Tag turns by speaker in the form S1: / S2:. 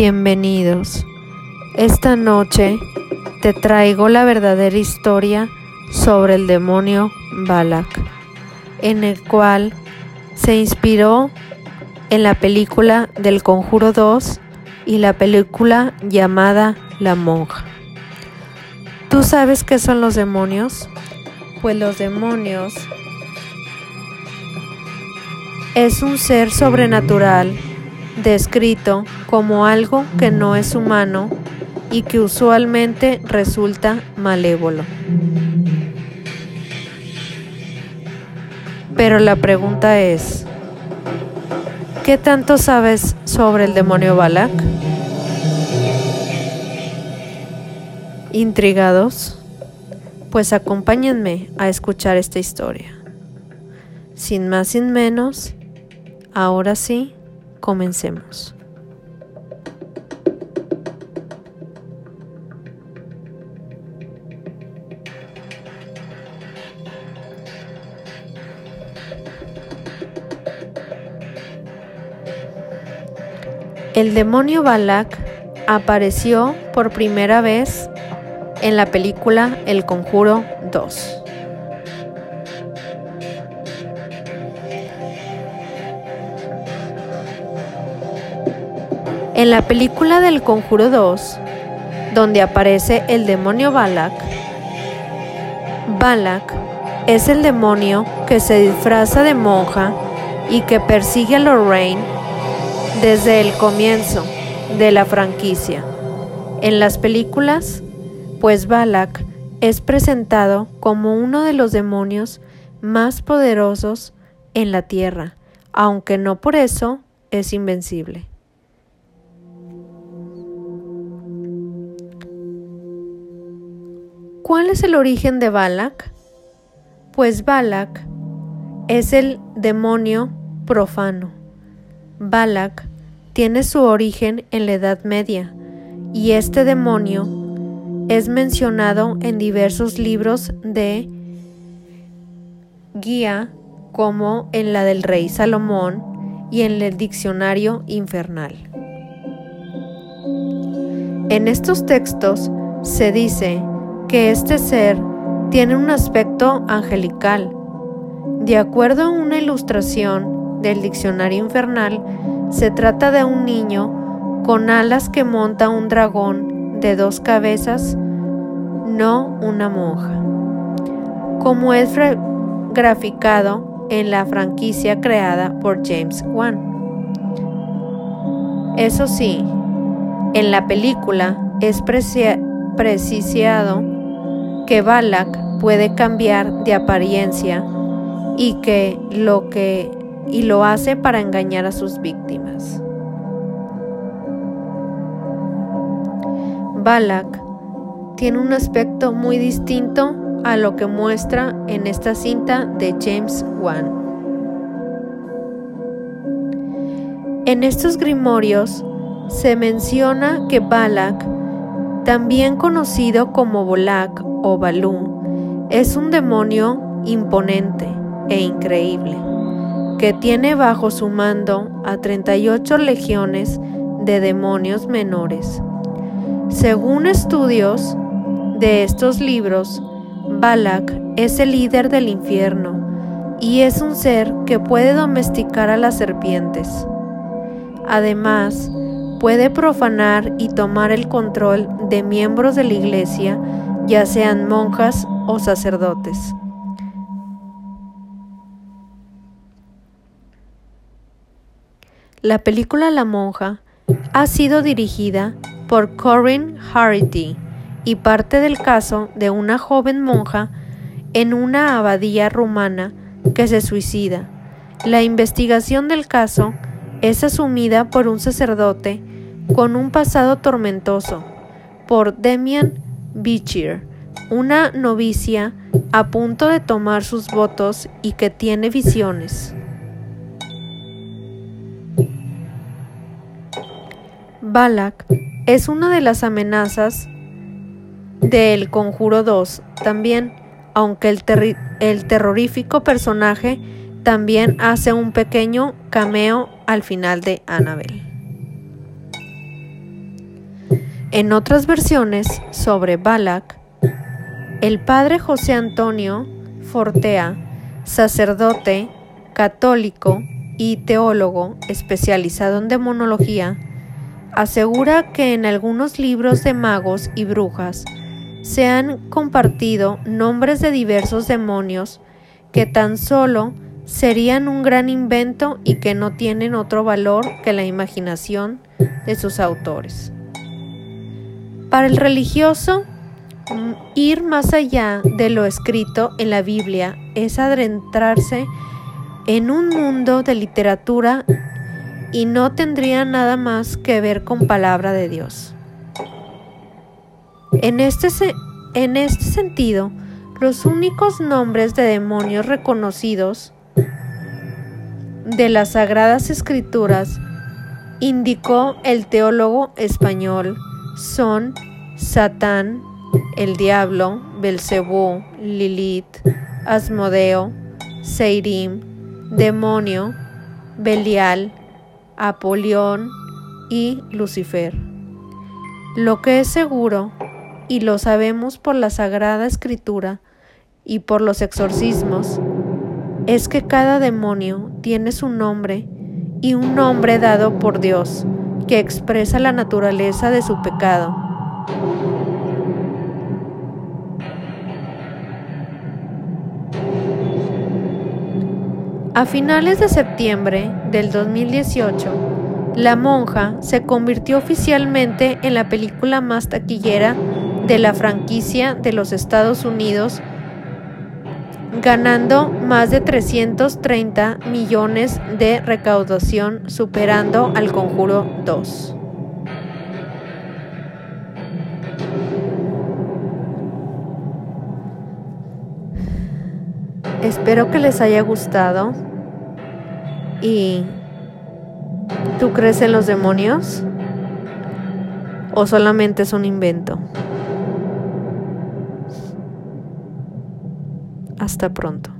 S1: Bienvenidos. Esta noche te traigo la verdadera historia sobre el demonio Balak, en el cual se inspiró en la película del Conjuro 2 y la película llamada La Monja. ¿Tú sabes qué son los demonios? Pues los demonios es un ser sobrenatural descrito como algo que no es humano y que usualmente resulta malévolo. Pero la pregunta es, ¿qué tanto sabes sobre el demonio Balak? ¿Intrigados? Pues acompáñenme a escuchar esta historia. Sin más sin menos, ahora sí, Comencemos. El demonio Balak apareció por primera vez en la película El Conjuro 2. En la película del Conjuro 2, donde aparece el demonio Balak, Balak es el demonio que se disfraza de monja y que persigue a Lorraine desde el comienzo de la franquicia. En las películas, pues Balak es presentado como uno de los demonios más poderosos en la Tierra, aunque no por eso es invencible. ¿Cuál es el origen de Balak? Pues Balak es el demonio profano. Balak tiene su origen en la Edad Media y este demonio es mencionado en diversos libros de guía como en la del rey Salomón y en el diccionario infernal. En estos textos se dice que este ser tiene un aspecto angelical. De acuerdo a una ilustración del diccionario infernal, se trata de un niño con alas que monta un dragón de dos cabezas, no una monja. Como es graficado en la franquicia creada por James Wan. Eso sí, en la película es precisado que Balak puede cambiar de apariencia y que lo que y lo hace para engañar a sus víctimas. Balak tiene un aspecto muy distinto a lo que muestra en esta cinta de James Wan. En estos grimorios se menciona que Balak, también conocido como Bolak o Balú es un demonio imponente e increíble, que tiene bajo su mando a 38 legiones de demonios menores. Según estudios de estos libros, Balak es el líder del infierno y es un ser que puede domesticar a las serpientes. Además, puede profanar y tomar el control de miembros de la iglesia ya sean monjas o sacerdotes. La película La monja ha sido dirigida por Corinne Harity y parte del caso de una joven monja en una abadía rumana que se suicida. La investigación del caso es asumida por un sacerdote con un pasado tormentoso, por Demian Bichir, una novicia a punto de tomar sus votos y que tiene visiones. Balak es una de las amenazas del Conjuro 2 también, aunque el, el terrorífico personaje también hace un pequeño cameo al final de Annabelle. En otras versiones sobre Balak, el padre José Antonio Fortea, sacerdote, católico y teólogo especializado en demonología, asegura que en algunos libros de magos y brujas se han compartido nombres de diversos demonios que tan solo serían un gran invento y que no tienen otro valor que la imaginación de sus autores. Para el religioso, ir más allá de lo escrito en la Biblia es adentrarse en un mundo de literatura y no tendría nada más que ver con palabra de Dios. En este, en este sentido, los únicos nombres de demonios reconocidos de las Sagradas Escrituras, indicó el teólogo español, son Satán, el diablo, Belcebú, Lilith, Asmodeo, Seirim, demonio, Belial, Apolión y Lucifer. Lo que es seguro, y lo sabemos por la Sagrada Escritura y por los exorcismos, es que cada demonio tiene su nombre y un nombre dado por Dios que expresa la naturaleza de su pecado. A finales de septiembre del 2018, La monja se convirtió oficialmente en la película más taquillera de la franquicia de los Estados Unidos, ganando más de 330 millones de recaudación, superando al Conjuro 2. Espero que les haya gustado. ¿Y tú crees en los demonios? ¿O solamente es un invento? Hasta pronto.